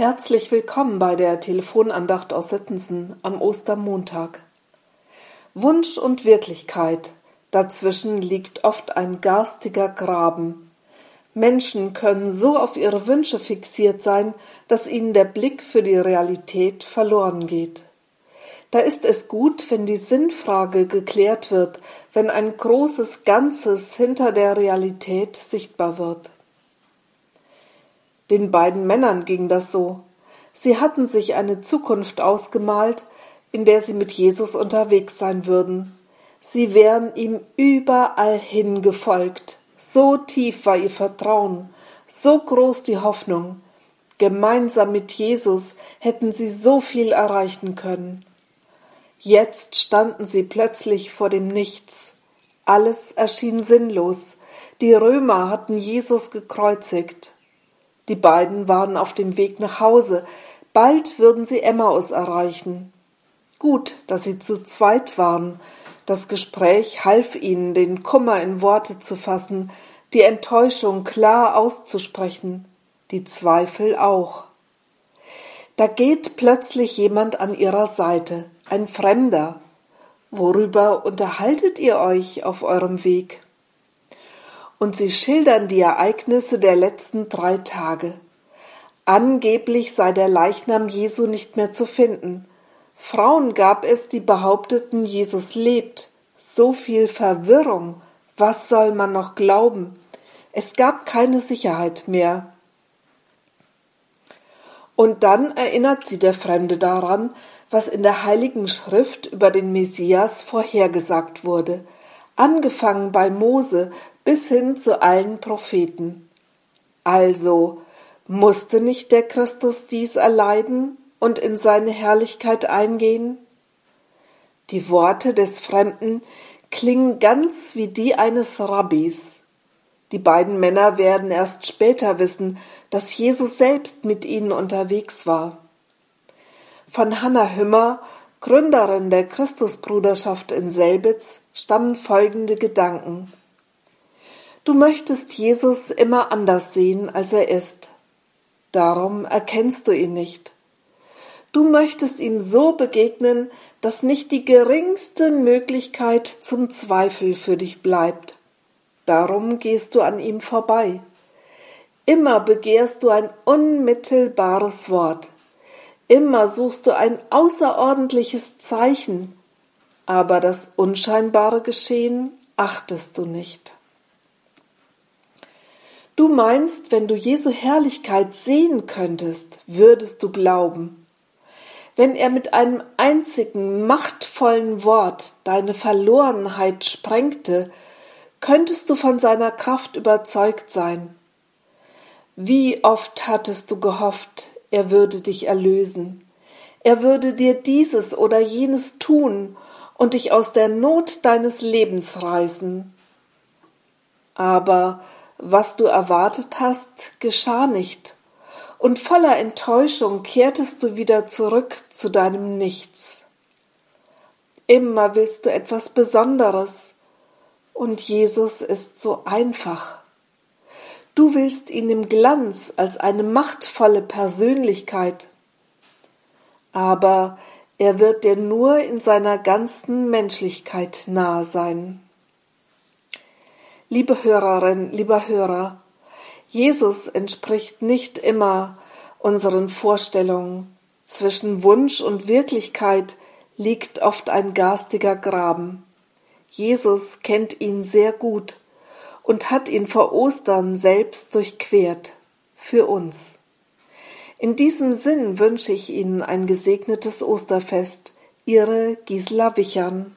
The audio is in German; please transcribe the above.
Herzlich willkommen bei der Telefonandacht aus Sittensen am Ostermontag. Wunsch und Wirklichkeit, dazwischen liegt oft ein garstiger Graben. Menschen können so auf ihre Wünsche fixiert sein, dass ihnen der Blick für die Realität verloren geht. Da ist es gut, wenn die Sinnfrage geklärt wird, wenn ein großes Ganzes hinter der Realität sichtbar wird. Den beiden Männern ging das so. Sie hatten sich eine Zukunft ausgemalt, in der sie mit Jesus unterwegs sein würden. Sie wären ihm überall hin gefolgt. So tief war ihr Vertrauen, so groß die Hoffnung. Gemeinsam mit Jesus hätten sie so viel erreichen können. Jetzt standen sie plötzlich vor dem Nichts. Alles erschien sinnlos. Die Römer hatten Jesus gekreuzigt. Die beiden waren auf dem Weg nach Hause. Bald würden sie Emmaus erreichen. Gut, dass sie zu zweit waren. Das Gespräch half ihnen, den Kummer in Worte zu fassen, die Enttäuschung klar auszusprechen, die Zweifel auch. Da geht plötzlich jemand an ihrer Seite, ein Fremder. Worüber unterhaltet ihr euch auf eurem Weg? Und sie schildern die Ereignisse der letzten drei Tage. Angeblich sei der Leichnam Jesu nicht mehr zu finden. Frauen gab es, die behaupteten, Jesus lebt. So viel Verwirrung. Was soll man noch glauben? Es gab keine Sicherheit mehr. Und dann erinnert sie der Fremde daran, was in der heiligen Schrift über den Messias vorhergesagt wurde, angefangen bei Mose bis hin zu allen Propheten. Also musste nicht der Christus dies erleiden und in seine Herrlichkeit eingehen? Die Worte des Fremden klingen ganz wie die eines Rabbis. Die beiden Männer werden erst später wissen, dass Jesus selbst mit ihnen unterwegs war. Von Hannah Hümmer, Gründerin der Christusbruderschaft in Selbitz, stammen folgende Gedanken. Du möchtest Jesus immer anders sehen, als er ist. Darum erkennst du ihn nicht. Du möchtest ihm so begegnen, dass nicht die geringste Möglichkeit zum Zweifel für dich bleibt. Darum gehst du an ihm vorbei. Immer begehrst du ein unmittelbares Wort. Immer suchst du ein außerordentliches Zeichen. Aber das unscheinbare Geschehen achtest du nicht. Du meinst, wenn du Jesu Herrlichkeit sehen könntest, würdest du glauben. Wenn er mit einem einzigen machtvollen Wort deine Verlorenheit sprengte, könntest du von seiner Kraft überzeugt sein. Wie oft hattest du gehofft, er würde dich erlösen, er würde dir dieses oder jenes tun und dich aus der Not deines Lebens reißen. Aber was du erwartet hast, geschah nicht, und voller Enttäuschung kehrtest du wieder zurück zu deinem Nichts. Immer willst du etwas Besonderes, und Jesus ist so einfach. Du willst ihn im Glanz als eine machtvolle Persönlichkeit, aber er wird dir nur in seiner ganzen Menschlichkeit nahe sein. Liebe Hörerin, lieber Hörer, Jesus entspricht nicht immer unseren Vorstellungen. Zwischen Wunsch und Wirklichkeit liegt oft ein garstiger Graben. Jesus kennt ihn sehr gut und hat ihn vor Ostern selbst durchquert. Für uns. In diesem Sinn wünsche ich Ihnen ein gesegnetes Osterfest. Ihre Gisela Wichern.